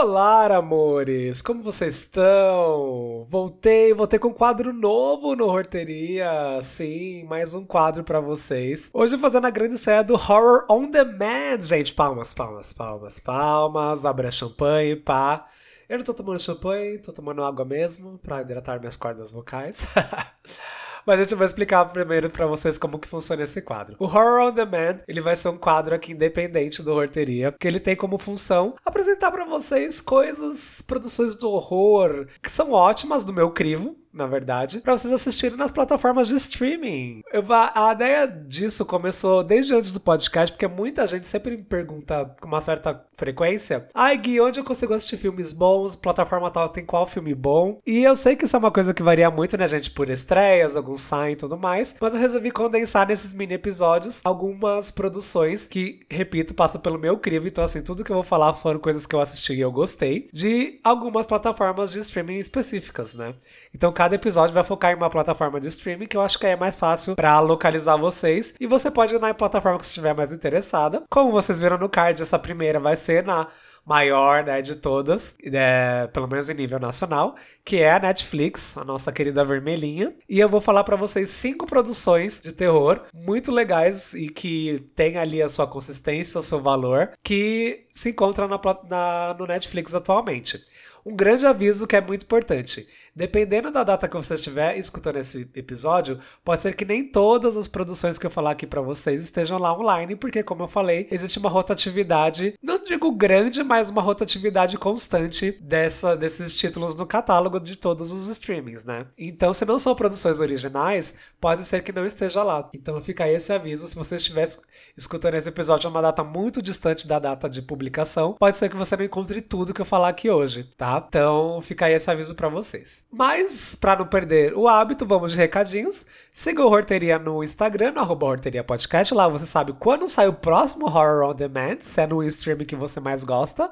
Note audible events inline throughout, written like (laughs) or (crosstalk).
Olá, amores! Como vocês estão? Voltei, voltei com um quadro novo no Horteria. Sim, mais um quadro para vocês. Hoje fazendo a grande estreia do Horror on Demand, gente. Palmas, palmas, palmas, palmas. Abre a champanhe, pá. Eu não tô tomando champanhe, tô tomando água mesmo para hidratar minhas cordas vocais. (laughs) Mas a gente vai explicar primeiro para vocês como que funciona esse quadro. O Horror on Demand, ele vai ser um quadro aqui independente do Horteria, que ele tem como função apresentar para vocês coisas, produções do horror, que são ótimas do meu crivo, na verdade, para vocês assistirem nas plataformas de streaming. Eu, a, a, ideia disso começou desde antes do podcast, porque muita gente sempre me pergunta com uma certa frequência: ai, Gui, onde eu consigo assistir filmes bons? Plataforma tal tem qual filme bom? E eu sei que isso é uma coisa que varia muito, né, gente, por estreias, alguns saem e tudo mais, mas eu resolvi condensar nesses mini episódios algumas produções que, repito, passam pelo meu crivo. Então, assim, tudo que eu vou falar foram coisas que eu assisti e eu gostei, de algumas plataformas de streaming específicas, né? Então, cada episódio vai focar em uma plataforma de streaming que eu acho que é mais fácil para localizar vocês. E você pode ir na plataforma que você estiver mais interessada. Como vocês viram no card, essa primeira vai ser na maior né, de todas, é, pelo menos em nível nacional, que é a Netflix, a nossa querida vermelhinha. E eu vou falar para vocês cinco produções de terror muito legais e que tem ali a sua consistência, o seu valor, que se encontram na, na, no Netflix atualmente. Um grande aviso que é muito importante. Dependendo da data que você estiver escutando esse episódio, pode ser que nem todas as produções que eu falar aqui para vocês estejam lá online, porque, como eu falei, existe uma rotatividade, não digo grande, mas uma rotatividade constante dessa, desses títulos no catálogo de todos os streamings, né? Então, se não são produções originais, pode ser que não esteja lá. Então, fica esse aviso. Se você estiver escutando esse episódio em uma data muito distante da data de publicação, pode ser que você não encontre tudo que eu falar aqui hoje, tá? Então fica aí esse aviso para vocês. Mas, para não perder o hábito, vamos de recadinhos. Siga o Horteria no Instagram, no arroba Horteria Podcast. Lá você sabe quando sai o próximo Horror On Demand, se é no stream que você mais gosta.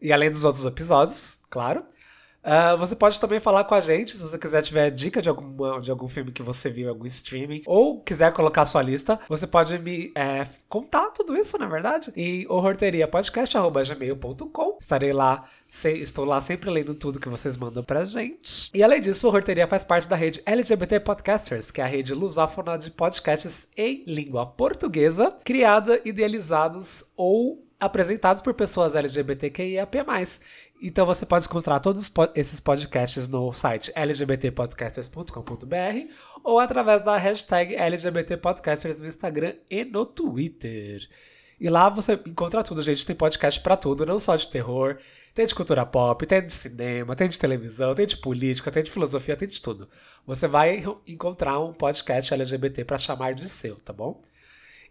E além dos outros episódios, claro. Uh, você pode também falar com a gente se você quiser tiver dica de, alguma, de algum filme que você viu, algum streaming, ou quiser colocar sua lista, você pode me é, contar tudo isso, na é verdade, em horrorteriapodcast.gmail.com. Estarei lá, se, estou lá sempre lendo tudo que vocês mandam pra gente. E além disso, o Horrorteria faz parte da rede LGBT Podcasters, que é a rede lusófona de podcasts em língua portuguesa, criada, idealizados ou apresentados por pessoas LGBTQIAP+. Então você pode encontrar todos esses podcasts no site lgbtpodcasters.com.br ou através da hashtag LGBTpodcasters no Instagram e no Twitter. E lá você encontra tudo, gente. Tem podcast para tudo, não só de terror, tem de cultura pop, tem de cinema, tem de televisão, tem de política, tem de filosofia, tem de tudo. Você vai encontrar um podcast LGBT para chamar de seu, tá bom?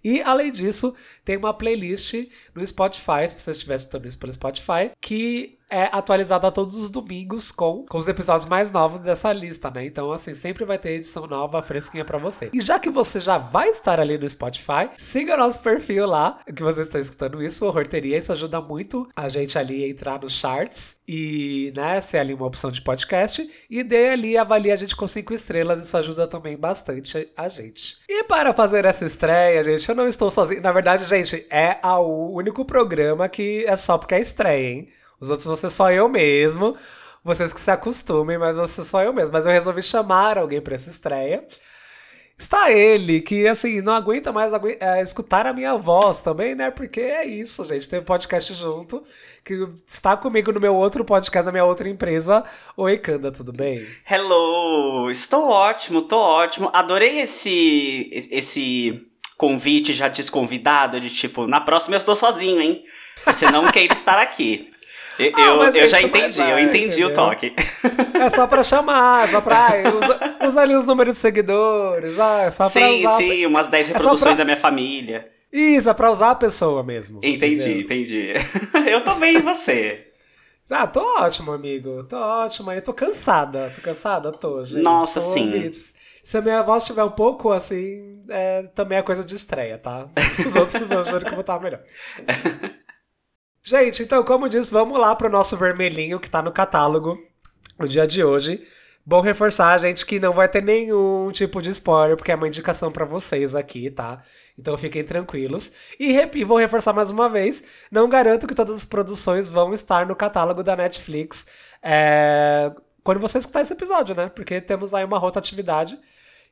E, além disso, tem uma playlist no Spotify, se você estiver escutando isso pelo Spotify, que é atualizada todos os domingos com, com os episódios mais novos dessa lista, né? Então, assim, sempre vai ter edição nova, fresquinha para você. E já que você já vai estar ali no Spotify, siga nosso perfil lá, que você está escutando isso, Horteria. Isso ajuda muito a gente ali a entrar nos charts e, né, ser ali uma opção de podcast. E dê ali, avalie a gente com cinco estrelas. Isso ajuda também bastante a gente. E para fazer essa estreia, gente, eu não estou sozinho. Na verdade, gente, é o único programa que é só porque é estreia, hein? Os outros ser só eu mesmo. Vocês que se acostumem, mas ser só eu mesmo. Mas eu resolvi chamar alguém para essa estreia. Está ele, que assim, não aguenta mais agu é, escutar a minha voz também, né? Porque é isso, gente. Tem um podcast junto, que está comigo no meu outro podcast, na minha outra empresa. Oi, Kanda, tudo bem? Hello! Estou ótimo, tô ótimo. Adorei esse, esse convite já desconvidado, de tipo, na próxima eu estou sozinho, hein? Você não queira estar aqui. Eu, ah, eu, eu já entendi, vai, eu entendi entendeu? o toque. É só pra chamar, só pra. Usa, (laughs) usa ali os números de seguidores. Ah, é só sim, pra usar. Sim, umas 10 reproduções é pra... da minha família. Isso, é pra usar a pessoa mesmo. Entendi, entendeu? entendi. (laughs) eu tô bem, e você? Ah, tô ótimo, amigo. Tô ótimo. Eu tô cansada. Tô cansada? Tô, gente. Nossa, tô sim. Ouvindo. Se a minha voz estiver um pouco assim, é, também é coisa de estreia, tá? Os outros eu juro que eu vou estar melhor. (laughs) Gente, então, como disse, vamos lá pro nosso vermelhinho que tá no catálogo no dia de hoje. Bom reforçar, gente, que não vai ter nenhum tipo de spoiler, porque é uma indicação para vocês aqui, tá? Então fiquem tranquilos. E, e vou reforçar mais uma vez: não garanto que todas as produções vão estar no catálogo da Netflix é, quando você escutar esse episódio, né? Porque temos aí uma rotatividade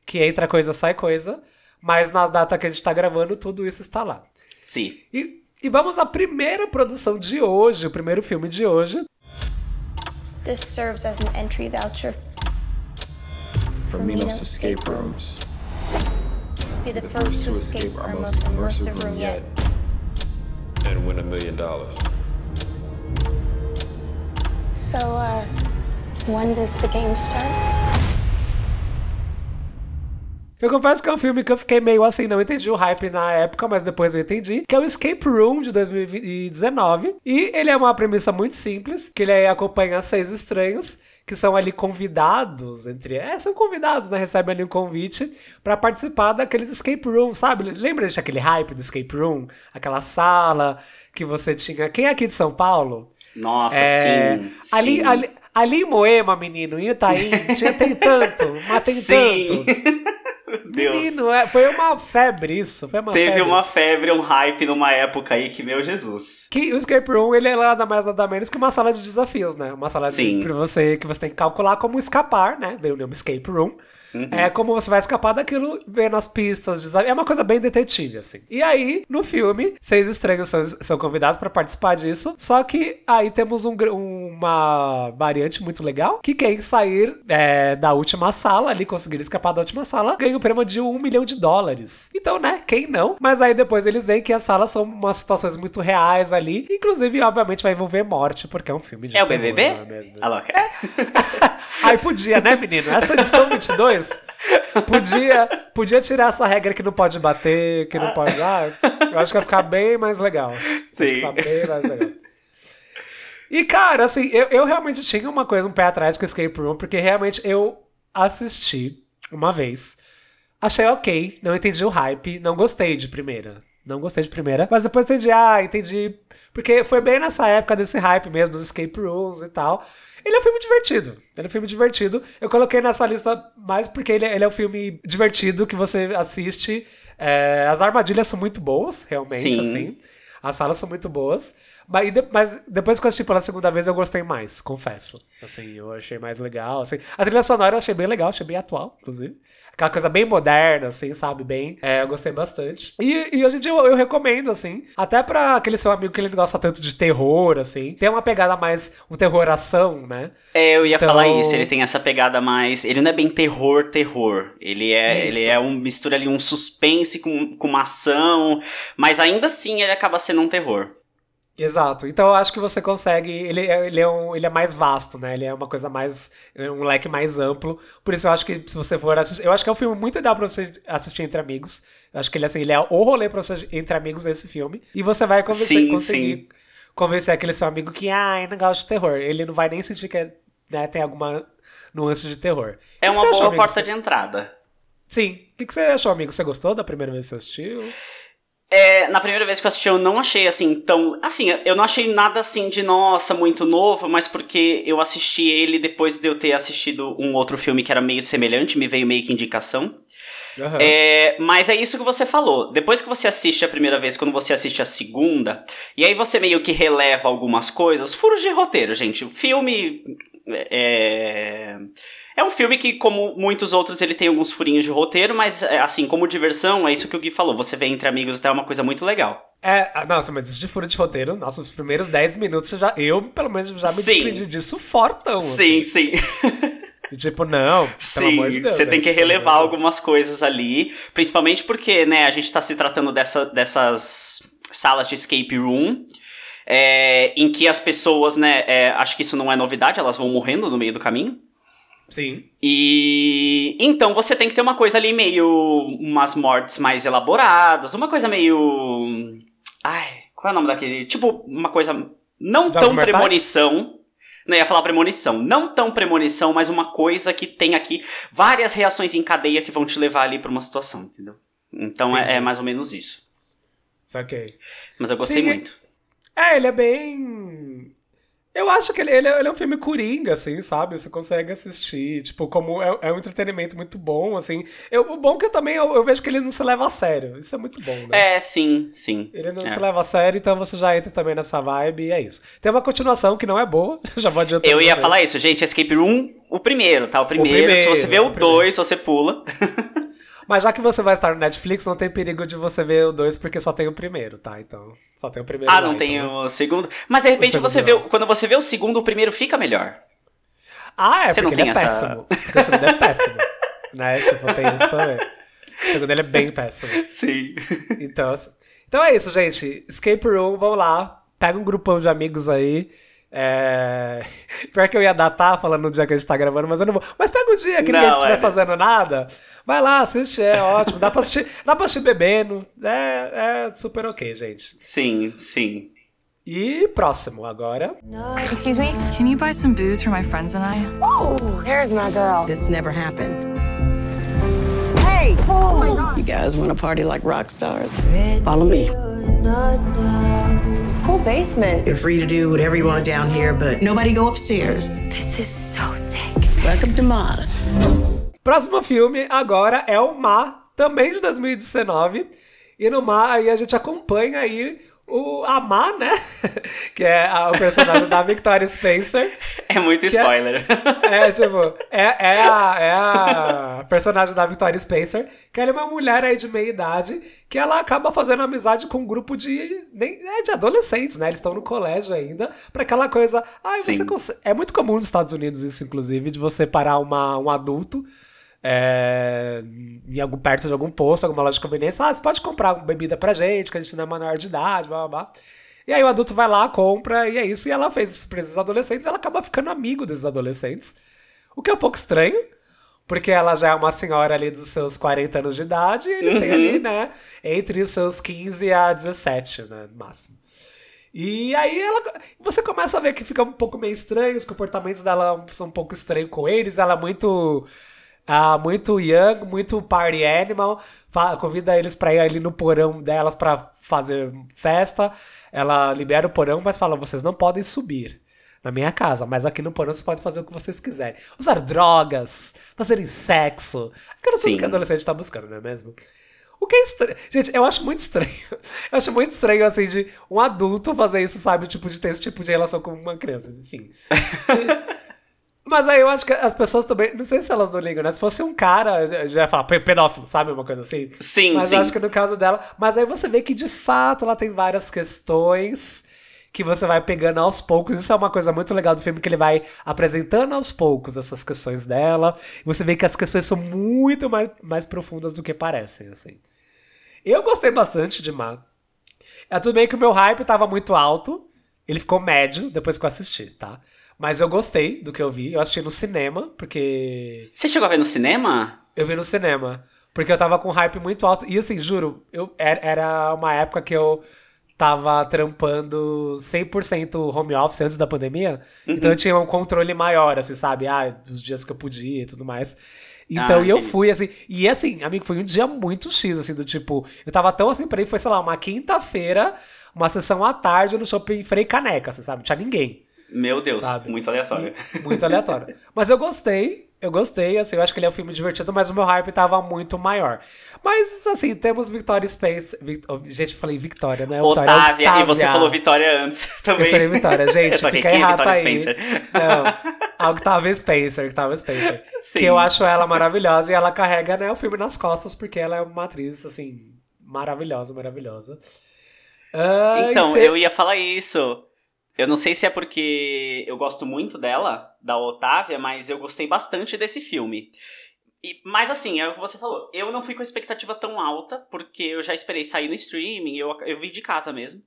que entra coisa, sai coisa. Mas na data que a gente tá gravando, tudo isso está lá. Sim. E, e vamos à primeira produção de hoje, o primeiro filme de hoje. This serves as an entry voucher for Minos escape rooms. Be the, first to escape our most immersive room yet. And win a million dollars. So, uh, when does the game start? Eu confesso que é um filme que eu fiquei meio assim, não entendi o hype na época, mas depois eu entendi. Que é o Escape Room de 2019. E ele é uma premissa muito simples, que ele acompanha seis estranhos que são ali convidados entre. É, são convidados, né? Recebem ali um convite para participar daqueles escape rooms, sabe? Lembra de aquele hype do escape room? Aquela sala que você tinha. Quem é aqui de São Paulo? Nossa, é... sim. Ali, sim. ali, ali em Moema, menino, em Itaim, tinha, tem tanto, mas tem sim. tanto. (laughs) Deus. Menino, é, foi uma febre isso. Foi uma Teve febre. uma febre, um hype numa época aí que, meu Jesus. Que o Escape Room, ele é nada mais nada menos que uma sala de desafios, né? Uma sala Sim. de, pra você, que você tem que calcular como escapar, né? Veio o nome Escape Room. Uhum. É como você vai escapar daquilo vendo as pistas. É uma coisa bem detetive, assim. E aí, no filme, seis estranhos são, são convidados para participar disso. Só que aí temos um, uma variante muito legal: que quem sair é, da última sala, ali, conseguir escapar da última sala, ganha o prêmio de um milhão de dólares. Então, né? Quem não? Mas aí depois eles veem que as salas são umas situações muito reais ali. Inclusive, obviamente, vai envolver morte, porque é um filme de. É o BBB? É mesmo. É. (laughs) aí podia, né, menino? Essa edição 22 podia, podia tirar essa regra que não pode bater, que não pode. Ah, eu acho que ia ficar bem mais legal. Sim. Ficar bem mais legal. E, cara, assim, eu, eu realmente tinha uma coisa, um pé atrás com Escape Room, porque realmente eu assisti uma vez. Achei ok, não entendi o hype, não gostei de primeira. Não gostei de primeira, mas depois entendi, ah, entendi. Porque foi bem nessa época desse hype mesmo, dos escape rooms e tal. Ele é um filme divertido. Ele é um filme divertido. Eu coloquei nessa lista mais porque ele, é, ele é um filme divertido que você assiste. É, as armadilhas são muito boas, realmente, Sim. assim. As salas são muito boas. Mas, mas, depois que eu assisti pela segunda vez, eu gostei mais, confesso. Assim, eu achei mais legal. Assim. A trilha sonora eu achei bem legal, achei bem atual, inclusive. Aquela coisa bem moderna, assim, sabe? Bem. É, eu gostei bastante. E, e hoje em dia eu, eu, recomendo, assim. Até pra aquele seu amigo que ele gosta tanto de terror, assim. Tem uma pegada mais. Um terroração, né? É, eu ia então... falar isso. Ele tem essa pegada mais. Ele não é bem terror, terror. Ele é, ele é um. Mistura ali um suspense com, com uma ação. Mas ainda assim ele acaba sendo um terror. Exato. Então eu acho que você consegue. Ele, é, ele, é um, ele é mais vasto, né? Ele é uma coisa mais. um leque mais amplo. Por isso eu acho que se você for assistir. Eu acho que é um filme muito ideal pra você assistir entre amigos. Eu acho que ele, assim, ele é o rolê pra você entre amigos desse filme. E você vai convencer, sim, conseguir sim. convencer aquele seu amigo que, ah, eu não gosto de terror. Ele não vai nem sentir que né, tem alguma nuance de terror. É uma boa achou, porta de entrada. Sim. O que, que você achou, amigo? Você gostou da primeira vez que você assistiu? É, na primeira vez que eu assisti, eu não achei assim tão. Assim, eu não achei nada assim de nossa, muito novo, mas porque eu assisti ele depois de eu ter assistido um outro filme que era meio semelhante, me veio meio que indicação. Uhum. É, mas é isso que você falou. Depois que você assiste a primeira vez, quando você assiste a segunda, e aí você meio que releva algumas coisas, furos de roteiro, gente. O filme. É é um filme que, como muitos outros, ele tem alguns furinhos de roteiro, mas, é, assim, como diversão, é isso que o Gui falou. Você vê entre amigos até uma coisa muito legal. É, ah, nossa, mas isso de furo de roteiro, nossa, os primeiros 10 minutos já. Eu, pelo menos, já me sim. desprendi disso fortão. Sim, assim. sim. (laughs) Tipo, não, Sim, de Deus, você tem que relevar algumas coisas ali, principalmente porque, né, a gente tá se tratando dessa, dessas salas de escape room, é, em que as pessoas, né, é, acho que isso não é novidade, elas vão morrendo no meio do caminho. Sim. E então você tem que ter uma coisa ali meio. umas mortes mais elaboradas, uma coisa meio. Ai, qual é o nome daquele? Tipo, uma coisa não tão premonição. Não ia falar premonição. Não tão premonição, mas uma coisa que tem aqui várias reações em cadeia que vão te levar ali pra uma situação, entendeu? Então é, é, mais ou menos isso. Saquei. Mas eu gostei Sim, muito. É, ele é bem Eu acho que ele, ele, é, ele, é um filme coringa, assim, sabe? Você consegue assistir, tipo, como é, é um entretenimento muito bom, assim. Eu, o bom é que eu também eu, eu, vejo que ele não se leva a sério. Isso é muito bom, né? É, sim, sim. Ele não é. se leva a sério, então você já entra também nessa vibe e é isso. Tem uma continuação que não é boa, (laughs) já vou adiantar. Eu ia falar isso, gente. Escape Room, o primeiro, tá? O primeiro. O primeiro se você vê o dois, você pula. (laughs) Mas já que você vai estar no Netflix, não tem perigo de você ver o 2 porque só tem o primeiro, tá? Então, só tem o primeiro. Ah, lá, não tem então... o segundo. Mas de repente você vê, quando você vê o segundo, o primeiro fica melhor. Ah, é, você porque não tem ele é essa... péssimo. Porque o segundo é péssimo. (laughs) né? Tipo, tem isso também. O segundo ele é bem péssimo. Sim. Então, assim... então é isso, gente. Escape Room, vamos lá. Pega um grupão de amigos aí. É... (laughs) Pior que eu ia datar falando no dia que a gente tá gravando, mas eu não vou. Mas pega um dia que não, ninguém estiver é... fazendo nada. Vai lá, assiste, é ótimo. Dá pra assistir, dá pra assistir bebendo. É, é super ok, gente. Sim, sim. E próximo agora. Excuse me? Can you buy some booze for my friends and I? Oh, there's my girl. This never happened. Hey! Oh my God. You guys want to party like rock stars? Follow me. Cool basement. You're free to do whatever you want down here, but nobody go upstairs. This is so sick. Welcome to Mars. Próximo filme agora é o Ma, também de 2019. E no Ma aí a gente acompanha aí o Amar, né? (laughs) que é a, o personagem da Victoria Spencer. É muito spoiler. É, é, (laughs) tipo, é, é, a, é a personagem da Victoria Spencer, que ela é uma mulher aí de meia idade, que ela acaba fazendo amizade com um grupo de, nem, é, de adolescentes, né? Eles estão no colégio ainda, para aquela coisa. Ai, você consegue, É muito comum nos Estados Unidos isso, inclusive, de você parar uma, um adulto é, em algum, perto de algum posto, alguma loja de conveniência, ah, você pode comprar bebida pra gente, que a gente não é menor de idade, blá blá blá. E aí o adulto vai lá, compra, e é isso. E ela fez esses pra esses adolescentes, ela acaba ficando amigo desses adolescentes. O que é um pouco estranho, porque ela já é uma senhora ali dos seus 40 anos de idade, e eles têm ali, uhum. né, entre os seus 15 a 17, né, no máximo. E aí ela, você começa a ver que fica um pouco meio estranho, os comportamentos dela são um pouco estranhos com eles, ela é muito ah, muito young, muito party animal. convida eles para ir ali no porão delas para fazer festa. Ela libera o porão, mas fala: vocês não podem subir na minha casa, mas aqui no porão vocês podem fazer o que vocês quiserem. Usar drogas, fazerem sexo. Aquilo tudo que adolescente está buscando, não é mesmo? O que é estranho. Gente, eu acho muito estranho. (laughs) Eu acho muito estranho, assim, de um adulto fazer isso, sabe? Tipo, de ter esse tipo de relação com uma criança. Enfim. (laughs) Mas aí eu acho que as pessoas também. Não sei se elas não ligam, né? Se fosse um cara, já ia falar pedófilo, sabe? Uma coisa assim. Sim, mas sim. Mas acho que no caso dela. Mas aí você vê que de fato ela tem várias questões que você vai pegando aos poucos. Isso é uma coisa muito legal do filme, que ele vai apresentando aos poucos essas questões dela. Você vê que as questões são muito mais, mais profundas do que parecem, assim. Eu gostei bastante de Ma. É tudo bem que o meu hype tava muito alto. Ele ficou médio depois que eu assisti, tá? Mas eu gostei do que eu vi. Eu assisti no cinema, porque. Você chegou a ver no cinema? Eu vi no cinema. Porque eu tava com hype muito alto. E assim, juro, eu, era uma época que eu tava trampando 100% home office antes da pandemia. Uhum. Então eu tinha um controle maior, assim, sabe? Ah, dos dias que eu podia e tudo mais. Então, ah, e eu fui, assim. E assim, amigo, foi um dia muito X, assim, do tipo. Eu tava tão assim pra ir, foi, sei lá, uma quinta-feira, uma sessão à tarde no shopping Frei Caneca, assim, sabe? Não tinha ninguém. Meu Deus, sabe? muito aleatório. E, (laughs) muito aleatório. Mas eu gostei, eu gostei, assim, eu acho que ele é um filme divertido, mas o meu hype tava muito maior. Mas, assim, temos Victoria Space. Vict... Gente, eu falei Victoria, né? Otávia, Otávia, e você falou Vitória antes (laughs) também. Eu falei Vitória, (laughs) gente, fica é errado aí. Spencer. Não, a Octavia Spencer, Octavia Spencer. Sim. Que eu acho ela maravilhosa e ela carrega, né, o filme nas costas, porque ela é uma atriz, assim, maravilhosa, maravilhosa. Uh, então, eu ia falar isso. Eu não sei se é porque eu gosto muito dela, da Otávia, mas eu gostei bastante desse filme. E, mas assim, é o que você falou. Eu não fui com a expectativa tão alta, porque eu já esperei sair no streaming, eu, eu vi de casa mesmo.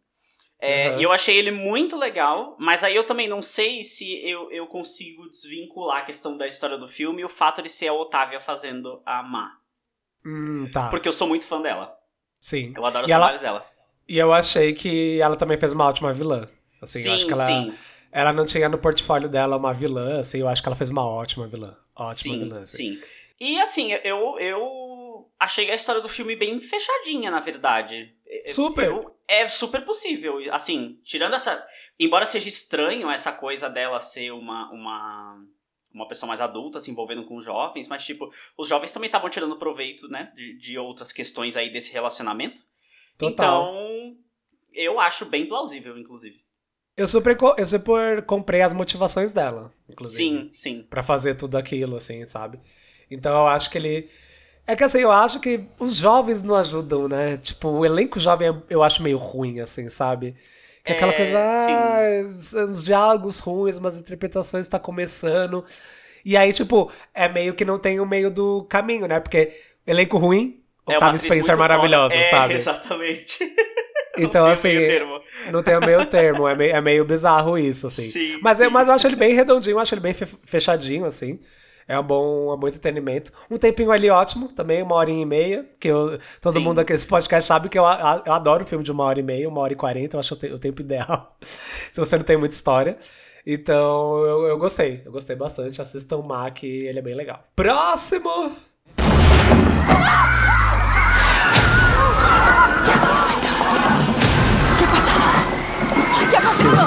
É, uhum. E eu achei ele muito legal, mas aí eu também não sei se eu, eu consigo desvincular a questão da história do filme e o fato de ser a Otávia fazendo a Má. Hum, tá. Porque eu sou muito fã dela. Sim. Eu adoro os trabalhos dela. E eu achei que ela também fez uma ótima vilã. Assim, sim, eu acho que ela, sim. ela não tinha no portfólio dela uma vilã, assim, eu acho que ela fez uma ótima vilã. Ótima sim, vilã. Assim. Sim. E assim, eu, eu achei a história do filme bem fechadinha, na verdade. Super! Eu, É super possível. Assim, tirando essa. Embora seja estranho essa coisa dela ser uma. uma uma pessoa mais adulta se envolvendo com jovens, mas tipo, os jovens também estavam tirando proveito, né, de, de outras questões aí desse relacionamento. Total. Então, eu acho bem plausível, inclusive. Eu super, eu super comprei as motivações dela, inclusive. Sim, sim. Pra fazer tudo aquilo, assim, sabe? Então eu acho que ele. É que assim, eu acho que os jovens não ajudam, né? Tipo, o elenco jovem é- eu acho meio ruim, assim, sabe? Que é aquela É, coisa, ah, uns diálogos ruins, umas interpretações tá começando. E aí, tipo, é meio que não tem o meio do caminho, né? Porque elenco ruim, É Octavia atriz Spencer maravilhosa. É, sabe? (laughs) Exatamente. Então, tem assim, meio termo. não tem o meio termo, é meio, é meio bizarro isso, assim. Sim, mas, Eu, sim. mas eu acho ele bem redondinho, eu acho ele bem fe- fechadinho, assim. É um bom, um bom entretenimento. Um tempinho ali ótimo, também, uma hora e meia. Que eu, todo Sim. mundo aqui nesse podcast sabe que eu, eu adoro filme de uma hora e meia, uma hora e quarenta, eu acho o tempo ideal. (laughs) se você não tem muita história. Então, eu, eu gostei. Eu gostei bastante. Assistam o Mac, ele é bem legal. Próximo!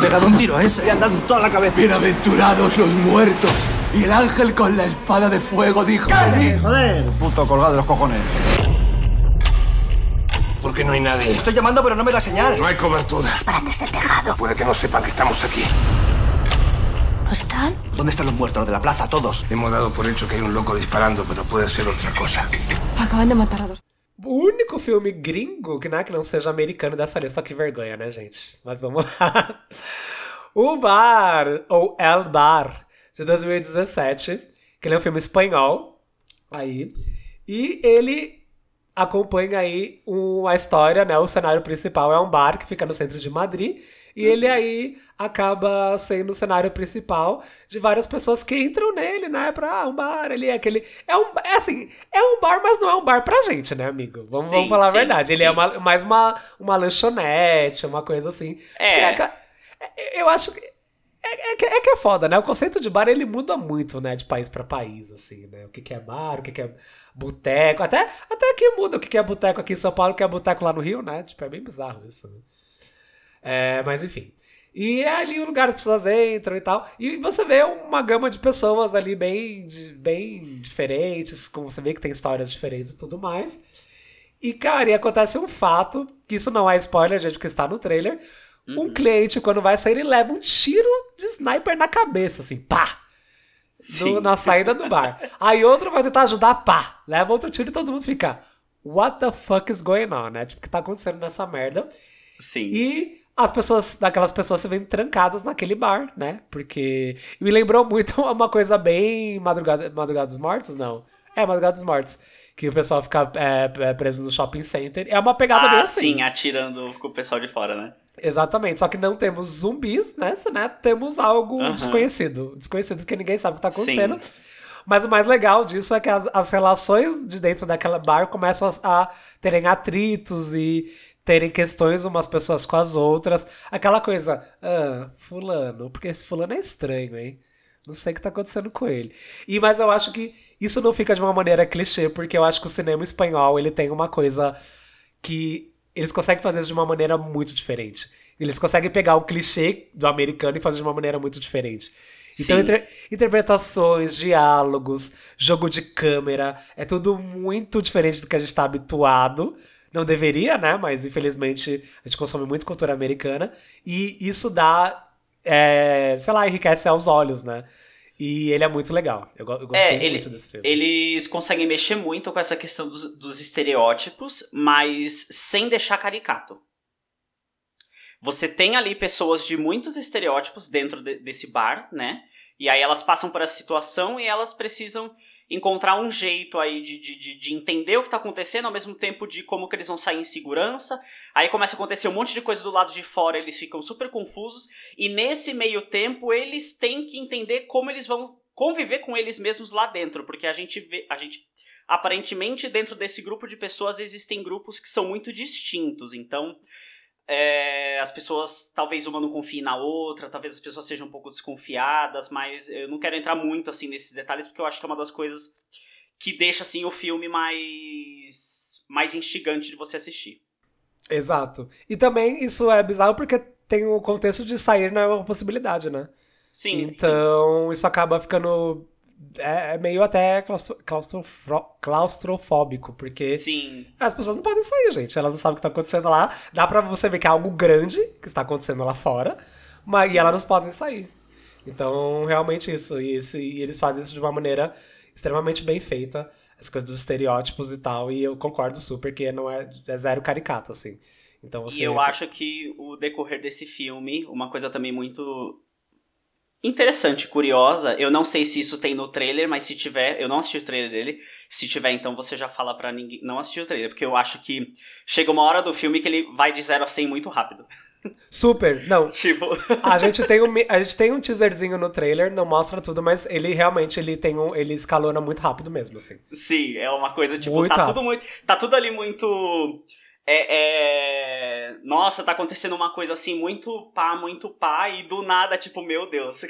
Pegado un tiro a ese. Le han dado en toda la cabeza. Bienaventurados los muertos. Y el ángel con la espada de fuego dijo... Joder, puto colgado de los cojones. ¿Por qué no hay nadie? Estoy llamando pero no me da señal. No hay cobertura. Para desde el tejado. Puede que no sepan que estamos aquí. ¿No están? ¿Dónde están los muertos? Los de la plaza, todos. Hemos dado por hecho que hay un loco disparando, pero puede ser otra cosa. Acaban de matar a dos. O único filme gringo que, né, que não seja americano dessa lista, que vergonha, né, gente? Mas vamos (laughs) lá. O Bar, ou El Bar, de 2017, que ele é um filme espanhol, aí, e ele acompanha aí um- a história, né, o cenário principal é um bar que fica no centro de Madrid, e ele aí acaba sendo o cenário principal de várias pessoas que entram nele, né? Pra ah, um bar, ele é aquele. É um. É assim, é um bar, mas não é um bar pra gente, né, amigo? Vamos, Sim, vamos falar a sim, verdade. Ele é sim. uma, mais uma, uma lanchonete, uma coisa assim. É. Aqua- é- Eu acho que. É, é que- é que é foda, né? O conceito de bar ele muda muito, né? De país pra país, assim, né? O que, que é bar, o que, que é boteco. Até, até aqui muda o que, que é boteco aqui em São Paulo, o que é boteco lá no Rio, né? Tipo, é bem bizarro isso, né? É, mas enfim. E é ali o lugar que as pessoas entram e tal. E você vê uma gama de pessoas ali bem, bem diferentes, como você vê que tem histórias diferentes e tudo mais. E, cara, e acontece um fato, que isso não é spoiler, gente, que está no trailer. Um cliente, quando vai sair, ele leva um tiro de sniper na cabeça, assim, pá! No- na saída do bar. Aí outro vai tentar ajudar, pá! Leva outro tiro e todo mundo fica. What the fuck is going on, né? Tipo, o que tá acontecendo nessa merda? Sim. E as pessoas, daquelas pessoas se veem trancadas naquele bar, né? Porque me lembrou muito (laughs) uma coisa bem Madrugada, Madrugada dos Mortos, não. É, Madrugada dos Mortos. Que o pessoal fica é, é, preso no shopping center. É uma pegada bem Ah, assim. sim, atirando com o pessoal de fora, né? Exatamente. Só que não temos zumbis nessa, né? Temos algo Aham. desconhecido. Desconhecido porque ninguém sabe o que tá acontecendo. Sim. Mas o mais legal disso é que as, as relações de dentro daquela bar começam a, a terem atritos e terem questões umas pessoas com as outras. Aquela coisa, ah, fulano, porque esse fulano é estranho, hein? Não sei o que tá acontecendo com ele. E mas eu acho que isso não fica de uma maneira clichê, porque eu acho que o cinema espanhol, ele tem uma coisa que eles conseguem fazer isso de uma maneira muito diferente. Eles conseguem pegar o clichê do americano e fazer de uma maneira muito diferente. Então, Sim. entre- interpretações, diálogos, jogo de câmera, é tudo muito diferente do que a gente tá habituado. Não deveria, né? Mas infelizmente a gente consome muito cultura americana. E isso dá, é, sei lá, enriquece aos olhos, né? E ele é muito legal. Eu, eu gostei É, ele, muito desse filme. eles conseguem mexer muito com essa questão dos, dos estereótipos, mas sem deixar caricato. Você tem ali pessoas de muitos estereótipos dentro de- desse bar, né? E aí elas passam por essa situação e elas precisam encontrar um jeito aí de, de, de, de entender o que tá acontecendo, ao mesmo tempo de como que eles vão sair em segurança. Aí começa a acontecer um monte de coisa do lado de fora, eles ficam super confusos. E nesse meio tempo, eles têm que entender como eles vão conviver com eles mesmos lá dentro. Porque a gente vê. A gente, aparentemente, dentro desse grupo de pessoas, existem grupos que são muito distintos. Então. É, as pessoas, talvez uma não confie na outra, talvez as pessoas sejam um pouco desconfiadas, mas eu não quero entrar muito assim nesses detalhes, porque eu acho que é uma das coisas que deixa assim o filme mais mais instigante de você assistir. Exato. E também isso é bizarro porque tem o contexto de sair não é uma possibilidade, né? Sim. Então, isso acaba ficando. É, é meio até claustro, claustrofro- claustrofóbico, porque Sim. as pessoas não podem sair, gente. Elas não sabem o que tá acontecendo lá. Dá pra você ver que é algo grande que está acontecendo lá fora, mas e elas não podem sair. Então, realmente isso. E, esse- e eles fazem isso de uma maneira extremamente bem feita. As coisas dos estereótipos e tal. E eu concordo super que não é, é zero caricato, assim. Então você. E eu acho que o decorrer desse filme, uma coisa também muito interessante, curiosa, eu não sei se isso tem no trailer, mas se tiver, eu não assisti o trailer dele. Se tiver, então você já fala pra ninguém não assistir o trailer, porque eu acho que chega uma hora do filme que ele vai de 0 a 100 muito rápido. (laughs) Super! Não, Tipo, A gente, tem um, a gente tem um teaserzinho no trailer, não mostra tudo, mas ele realmente ele tem um, ele escalona muito rápido mesmo, assim. sim, é uma coisa tipo, Muito tá rápido. tudo muito, tá tudo ali muito é, é, nossa, tá acontecendo uma coisa assim muito pá, muito pá e do nada tipo, meu Deus.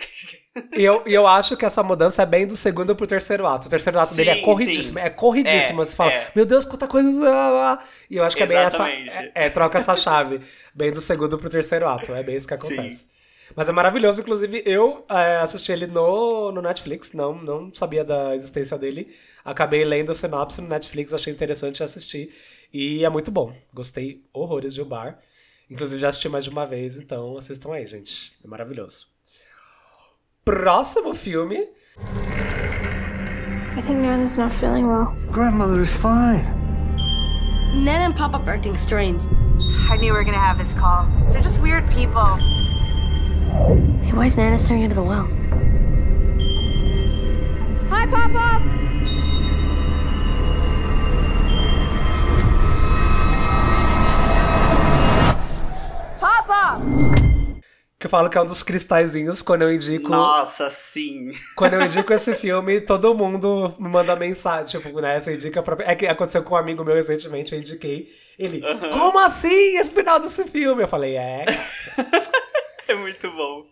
E eu, e eu acho que essa mudança é bem do segundo pro terceiro ato. O terceiro ato dele é Sim, corridíssimo, sim. é corridíssimo. É, você fala, é. meu Deus, quanta coisa. E eu acho que é bem essa. É, é, troca essa chave, bem do segundo pro terceiro ato. É bem isso que Sim. acontece. Mas é maravilhoso, inclusive eu é, assisti ele no, no Netflix, não, não sabia da existência dele. Acabei lendo a sinopse no Netflix, achei interessante assistir. E é muito bom. Gostei horrores de O Bar. Inclusive já assisti mais de uma vez, então assistam aí, gente. É maravilhoso. Próximo filme. I think Nana's not feeling well. Grandmother is fine. Nana and Up are acting strange. I knew we were gonna have this call. They're just weird people. Hey, why is Nana staring into the well? Hi, Pop Up! Que eu falo que é um dos cristalzinhos quando eu indico. Nossa, sim. Quando eu indico esse (laughs) filme, todo mundo me manda mensagem. Tipo, né? Você indica pra. É que aconteceu com um amigo meu recentemente, eu indiquei. Ele, como assim esse final desse filme? Eu falei, é. (laughs) É muito bom.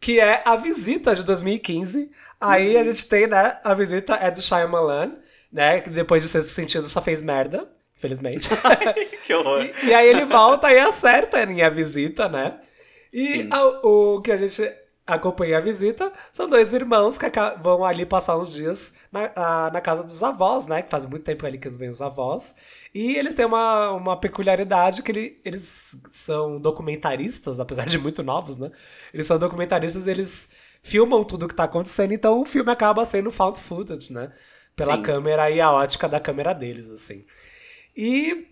que é A Visita de 2015. Aí a gente tem, né, A Visita é do Shyamalan, né, que depois de ser sentido só fez merda, infelizmente. (laughs) que horror. e, e aí ele volta e acerta A Visita, né? E a- o que a gente acompanha a visita são dois irmãos que vão ali passar uns dias na, a- na casa dos avós, né? Que faz muito tempo ali que eles vêm os avós. E eles têm uma, uma peculiaridade que ele- eles são documentaristas, apesar de muito novos, né? Eles são documentaristas, eles filmam tudo que tá acontecendo, então o filme acaba sendo found footage, né? Pela Sim. câmera e a ótica da câmera deles, assim. E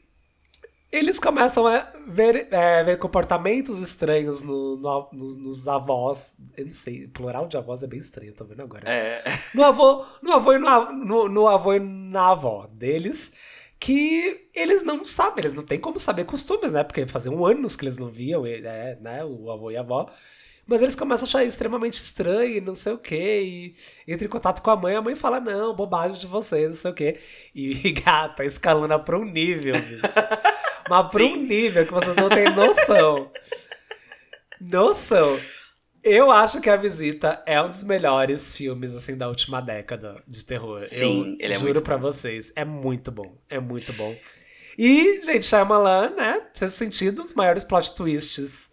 eles começam a ver, é, ver comportamentos estranhos no, no- nos, nos avós. Eu não sei, plural de avós é bem estranho, tô vendo agora. É. No avô, no avô e no, no, no avô e na avó deles, que eles não sabem, eles não têm como saber costumes, né? Porque faziam anos que eles não viam, é, né? O avô e a avó. Mas eles começam a achar extremamente estranho, e não sei o quê, e entra em contato com a mãe, a mãe fala, não, bobagem de vocês, não sei o quê. E, (laughs) gata, escalona pra um nível, bicho. Mas pra um nível que vocês não têm noção. Noção. Eu acho que A Visita é um dos melhores filmes, assim, da última década de terror. Sim, Eu ele é juro muito pra vocês. É muito bom. É muito bom. E, gente, Shyamalan, né? Sexto sentido, um dos maiores plot twists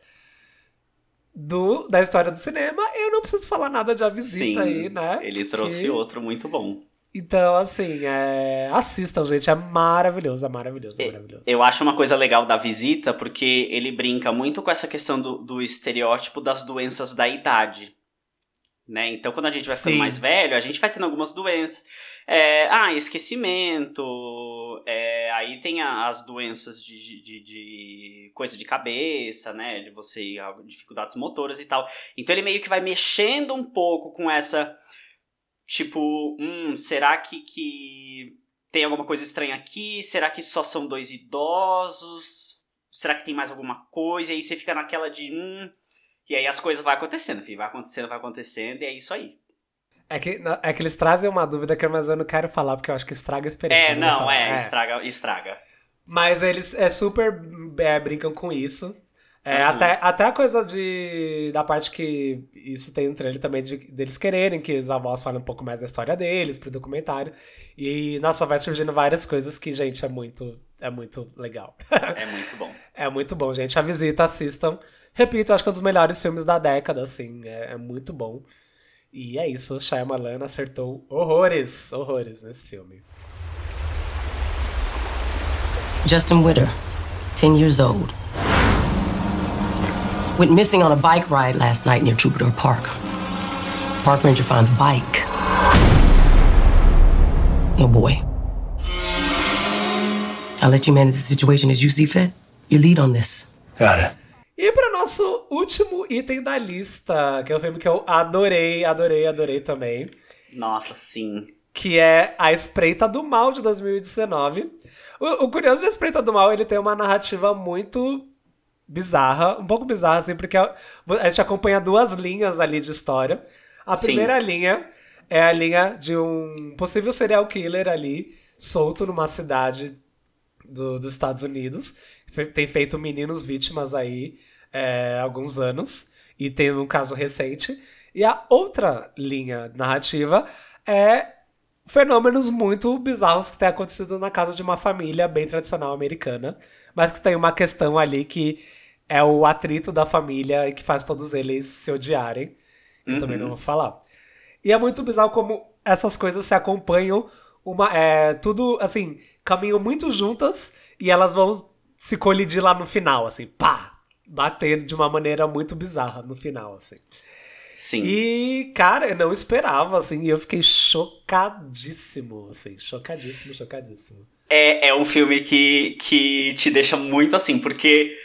do, da história do cinema. Eu não preciso falar nada de A Visita Sim, aí, né? ele trouxe Que- outro muito bom. Então, assim, é... assistam, gente. É maravilhoso, é maravilhoso, é maravilhoso. Eu acho uma coisa legal da visita, porque ele brinca muito com essa questão do, do estereótipo das doenças da idade. Né? Então, quando a gente vai ficando Sim. mais velho, a gente vai tendo algumas doenças. É, ah, esquecimento. é, aí tem as doenças de, de, de- coisa de cabeça, né? De você, dificuldades motoras e tal. Então, ele meio que vai mexendo um pouco com essa. Tipo, hum, será que, que tem alguma coisa estranha aqui? Será que só são dois idosos? Será que tem mais alguma coisa? E aí você fica naquela de. Hum, e aí as coisas vão acontecendo, filho. Vai acontecendo, vai acontecendo, e é isso aí. É que, é que eles trazem uma dúvida que mas eu não quero falar, porque eu acho que estraga a experiência. É, não, falar. é, estraga, estraga. Mas eles é super é, brincam com isso. É, Uhum. até, até a coisa de. Da parte que isso tem no trailer também de, deles quererem que os avós falem um pouco mais da história deles pro documentário. E, nossa, vai surgindo várias coisas que, gente, é muito. É muito legal. É muito bom. (laughs) é muito bom, gente. A visita, assistam. Repito, acho que é um dos melhores filmes da década, assim. É, é muito bom. E é isso, Shyamalan acertou horrores, horrores nesse filme. Justin Witter, 10 years old. Went missing on a bike ride last night near Troubadour Park. Park ranger found the bike. No boy. I'll let you manage the situation as you see fit. You lead on this. Got it. E para nosso último item da lista, que é um filme que eu adorei, adorei, adorei também. Nossa, sim. Que é A Espreita do Mal de 2019. O, o curioso de A Espreita do Mal, ele tem uma narrativa muito bizarra, um pouco bizarra, assim, porque a, a gente acompanha duas linhas ali de história. A Sim. primeira linha é a linha de um possível serial killer ali, solto numa cidade do- dos Estados Unidos. Tem feito meninos vítimas aí é, há alguns anos. E tem um caso recente. E a outra linha narrativa é fenômenos muito bizarros que têm acontecido na casa de uma família bem tradicional americana. Mas que tem uma questão ali que é o atrito da família e que faz todos eles se odiarem. Que eu também não vou falar. E é muito bizarro como essas coisas se acompanham. Uma, é, tudo, assim, caminham muito juntas e elas vão se colidir lá no final, assim, pá! Bater de uma maneira muito bizarra no final, assim. Sim. E, cara, eu não esperava, assim, e eu fiquei chocadíssimo, assim, chocadíssimo, chocadíssimo. É, é um filme que, que te deixa muito assim, porque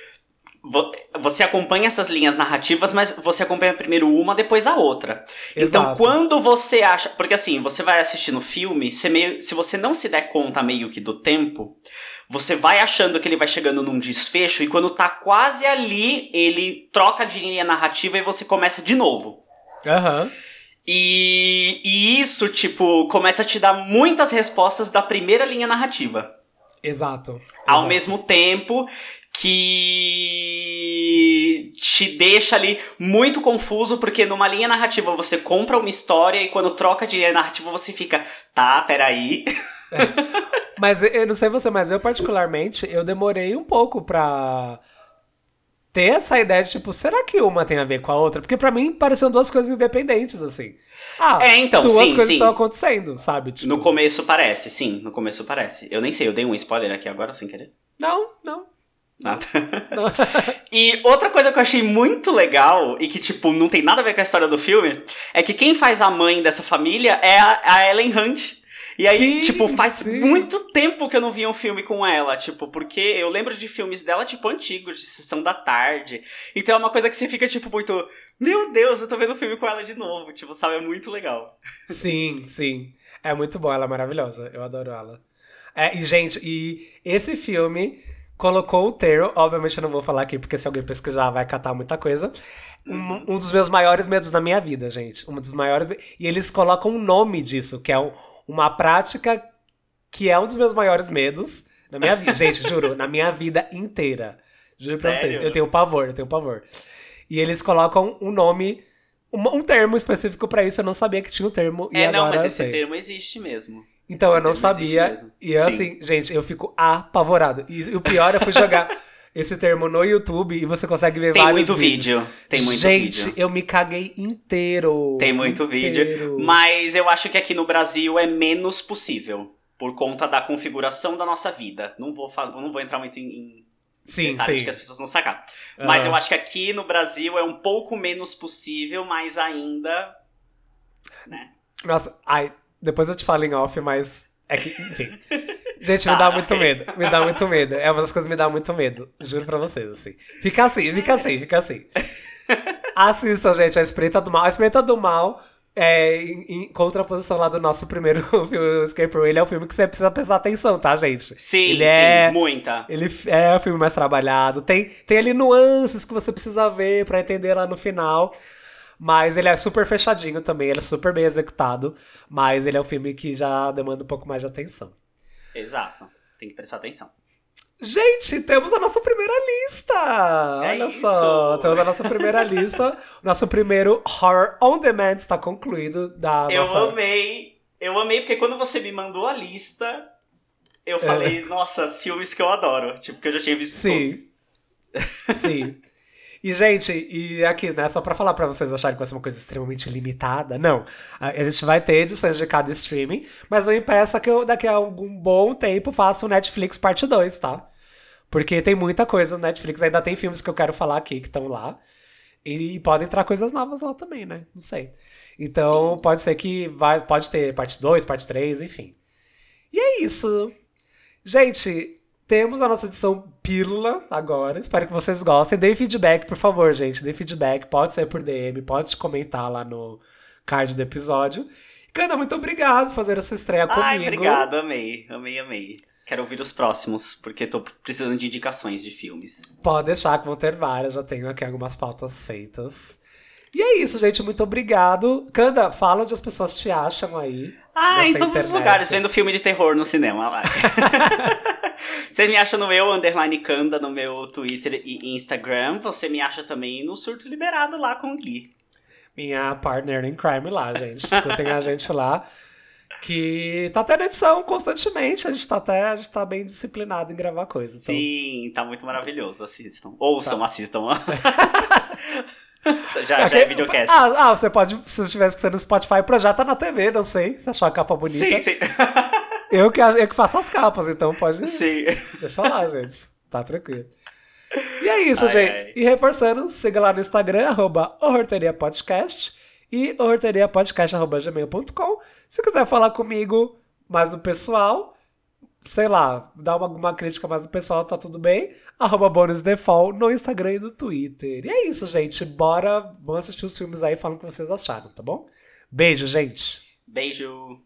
você acompanha essas linhas narrativas, mas você acompanha primeiro uma, depois a outra. Então, Exato. quando você acha. Porque assim, você vai assistindo o filme, você meio, se você não se der conta meio que do tempo, você vai achando que ele vai chegando num desfecho, e quando tá quase ali, ele troca de linha narrativa e você começa de novo. Aham. E, e isso, tipo, começa a te dar muitas respostas da primeira linha narrativa. Exato. Ao exato. mesmo tempo que te deixa ali muito confuso, porque numa linha narrativa você compra uma história e quando troca de linha narrativa você fica, tá, peraí. Mas eu não sei você, mas eu particularmente, eu demorei um pouco pra ter essa ideia de, tipo, será que uma tem a ver com a outra? Porque pra mim pareciam duas coisas independentes, assim. Ah, É, então, duas sim, coisas sim. estão acontecendo, sabe? Tipo, No começo parece, sim, no começo parece. Eu nem sei, eu dei um spoiler aqui agora sem querer. Não, não. Nada. (laughs) e outra coisa que eu achei muito legal e que, tipo, não tem nada a ver com a história do filme é que quem faz a mãe dessa família é a, a Ellen Hunt. E aí, Sim, tipo, faz sim. muito tempo que eu não via um filme com ela, tipo, porque eu lembro de filmes dela, tipo, antigos, de Sessão da Tarde. Então é uma coisa que você fica, tipo, muito. Meu Deus, eu tô vendo um filme com ela de novo, tipo, sabe? É muito legal. Sim, sim. É muito bom, ela é maravilhosa. Eu adoro ela. É, e, gente, e esse filme colocou o termo, obviamente eu não vou falar aqui, porque se alguém pesquisar vai catar muita coisa. Um, um dos meus maiores medos na minha vida, gente. Um dos maiores. E eles colocam um nome disso, que é um- uma prática que é um dos meus maiores medos na minha vida. (laughs) gente, juro, na minha vida inteira. Juro pra Sério? vocês. Eu tenho pavor, eu tenho pavor. E eles colocam um nome. Um, termo específico pra isso, eu não sabia que tinha um termo. e é, não, agora mas eu esse sei. termo existe mesmo. Então eu não Esse termo existe sabia. E eu, Sim. assim, gente, eu fico apavorado. E, o pior, eu fui jogar (laughs) esse termo no YouTube e você consegue ver Tem vários muito vídeos. vídeo. Tem muito gente, vídeo. eu me caguei inteiro. Tem muito vídeo. inteiro. Mas eu acho que aqui no Brasil é menos possível. Por conta da configuração da nossa vida. Não vou, não vou entrar muito em Sim, detalhes sim. que as pessoas vão sacar. Mas Aham. eu acho que aqui no Brasil é um pouco menos possível, mas ainda. Né? Nossa, ai, depois eu te falo em off, mas é que, enfim. (laughs) Gente, me Tá, dá muito ok. medo. Me dá muito medo. É uma das coisas que me dá muito medo. Juro pra vocês, assim. Fica assim, fica assim, fica assim. (laughs) Assistam, gente, A Espreita do Mal. A Espreita do Mal é em, em contraposição lá do nosso primeiro (laughs) filme, o Escape Room. Ele é um filme que você precisa prestar atenção, tá, gente? Sim, Ele sim, é... muita. Ele é um filme mais trabalhado. Tem, tem ali nuances que você precisa ver pra entender lá no final. Mas ele é super fechadinho também, ele é super bem executado. Mas ele é um filme que já demanda um pouco mais de atenção. Exato. Tem que prestar atenção. Gente, temos a nossa primeira lista! É Olha isso! só, temos a nossa primeira lista. Nosso primeiro Horror On Demand está concluído da Eu nossa... amei. Eu amei porque quando você me mandou a lista, eu falei, nossa, filmes que eu adoro. Tipo, que eu já tinha visto Sim. todos. Sim. E, gente, e aqui, né, só pra falar pra vocês acharem que vai ser uma coisa extremamente limitada, não. A, gente vai ter edições de cada streaming, mas não impeça que eu daqui a algum bom tempo faça o Netflix parte 2, tá? Porque tem muita coisa no Netflix, ainda tem filmes que eu quero falar aqui que estão lá. E, podem entrar coisas novas lá também, né? Não sei. Então, pode ser que vai, pode ter parte 2, parte 3, enfim. E é isso. Gente, temos a nossa edição Pílula agora. Espero que vocês gostem. Dê feedback, por favor, gente. Dê feedback. Pode ser por DM, pode comentar lá no card do episódio. Canda, muito obrigado por fazer essa estreia comigo. Ai, obrigado. Amei, amei, amei. Quero ouvir os próximos, porque tô precisando de indicações de filmes. Pode deixar que vão ter várias. Já tenho aqui algumas pautas feitas. E é isso, gente. Muito obrigado. Canda, fala onde as pessoas te acham aí. Ah, em todos internet. os lugares, vendo filme de terror no cinema lá. (laughs) (laughs) Você me acha no meu underline Kanda, no meu Twitter e Instagram. Você me acha também no Surto Liberado lá com o Gui. Minha partner in crime lá, gente. Escutem a gente lá. Que tá tendo edição constantemente. A gente tá até a gente tá bem disciplinado em gravar coisa. Então. Sim, tá muito maravilhoso. Assistam. Ouçam, tá. assistam. (laughs) já, é já é videocast. Ah, ah, você pode, se tivesse que ser no Spotify, projeta na TV, não sei. Se achar a capa bonita. Sim, sim. (laughs) Eu que, eu que faço as capas, então pode. Sim. Deixa lá, gente. Tá tranquilo. E é isso, ai, gente. Ai. E reforçando, siga lá no Instagram, arroba e horteriapodcast.gmail.com. Se quiser falar comigo mais no pessoal, sei lá, dar uma, uma crítica mais no pessoal, tá tudo bem. Arroba bonusdefault no Instagram e no Twitter. E é isso, gente. Bora, vamos assistir os filmes aí e falam o que vocês acharam, tá bom? Beijo, gente. Beijo.